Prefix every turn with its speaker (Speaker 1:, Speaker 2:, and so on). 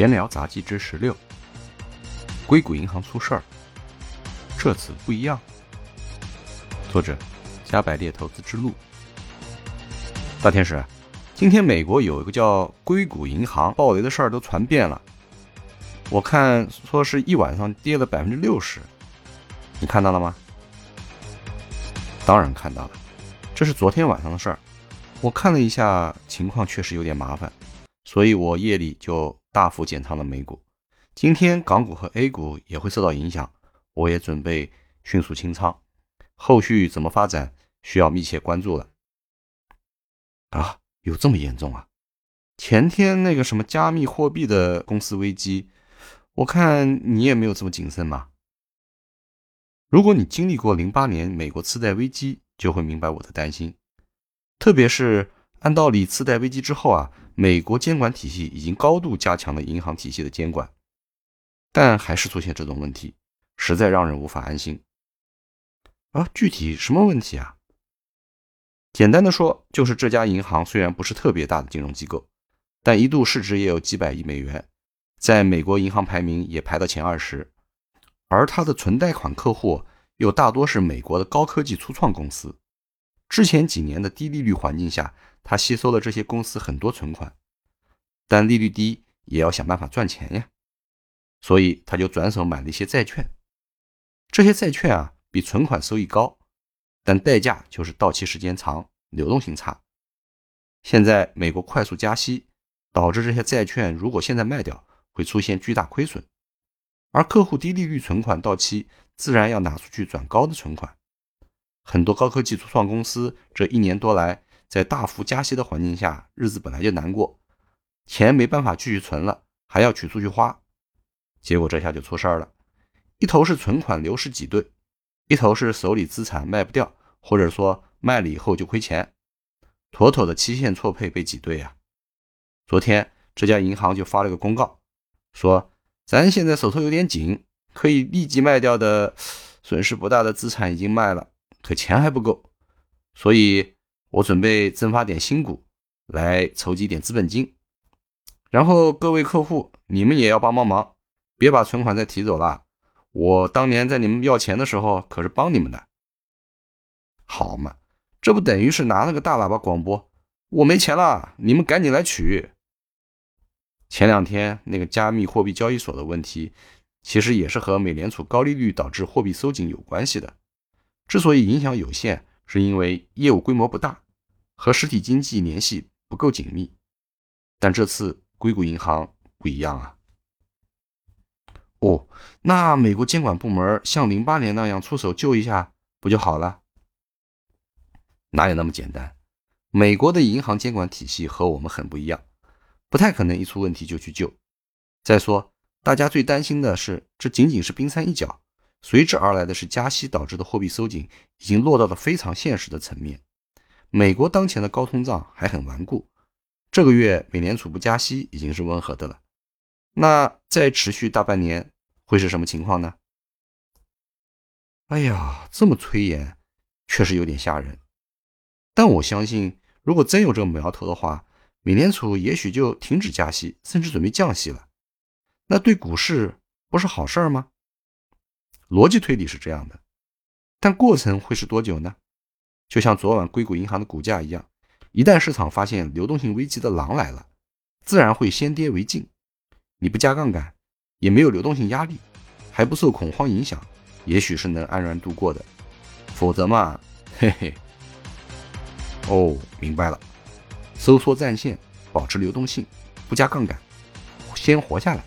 Speaker 1: 闲聊杂技之十六：硅谷银行出事儿，这次不一样。作者：加百列投资之路。大天使，今天美国有一个叫硅谷银行暴雷的事儿都传遍了，我看说是一晚上跌了百分之六十，你看到了吗？当然看到了，这是昨天晚上的事儿。我看了一下情况，确实有点麻烦，所以我夜里就大幅减仓了美股。今天港股和 A 股也会受到影响，我也准备迅速清仓。后续怎么发展，需要密切关注了。啊，有这么严重啊？前天那个什么加密货币的公司危机，我看你也没有这么谨慎嘛。如果你经历过零八年美国次贷危机，就会明白我的担心。特别是按道理，次贷危机之后啊，美国监管体系已经高度加强了银行体系的监管，但还是出现这种问题，实在让人无法安心。啊，具体什么问题啊？简单的说，就是这家银行虽然不是特别大的金融机构，但一度市值也有几百亿美元，在美国银行排名也排到前二十，而它的存贷款客户又大多是美国的高科技初创公司。之前几年的低利率环境下，他吸收了这些公司很多存款，但利率低也要想办法赚钱呀，所以他就转手买了一些债券。这些债券啊，比存款收益高，但代价就是到期时间长，流动性差。现在美国快速加息，导致这些债券如果现在卖掉，会出现巨大亏损，而客户低利率存款到期，自然要拿出去转高的存款。很多高科技初创公司这一年多来，在大幅加息的环境下，日子本来就难过，钱没办法继续存了，还要取出去花，结果这下就出事儿了。一头是存款流失挤兑，一头是手里资产卖不掉，或者说卖了以后就亏钱，妥妥的期限错配被挤兑呀。昨天这家银行就发了个公告，说咱现在手头有点紧，可以立即卖掉的损失不大的资产已经卖了。可钱还不够，所以我准备增发点新股来筹集点资本金。然后各位客户，你们也要帮帮忙，别把存款再提走了。我当年在你们要钱的时候可是帮你们的，好嘛？这不等于是拿了个大喇叭广播，我没钱了，你们赶紧来取。前两天那个加密货币交易所的问题，其实也是和美联储高利率导致货币收紧有关系的。之所以影响有限，是因为业务规模不大，和实体经济联系不够紧密。但这次硅谷银行不一样啊！哦，那美国监管部门像零八年那样出手救一下不就好了？哪有那么简单？美国的银行监管体系和我们很不一样，不太可能一出问题就去救。再说，大家最担心的是，这仅仅是冰山一角。随之而来的是加息导致的货币收紧，已经落到了非常现实的层面。美国当前的高通胀还很顽固，这个月美联储不加息已经是温和的了。那再持续大半年会是什么情况呢？哎呀，这么催言，确实有点吓人。但我相信，如果真有这个苗头的话，美联储也许就停止加息，甚至准备降息了。那对股市不是好事儿吗？逻辑推理是这样的，但过程会是多久呢？就像昨晚硅谷银行的股价一样，一旦市场发现流动性危机的狼来了，自然会先跌为敬。你不加杠杆，也没有流动性压力，还不受恐慌影响，也许是能安然度过的。否则嘛，嘿嘿。哦，明白了，收缩战线，保持流动性，不加杠杆，先活下来。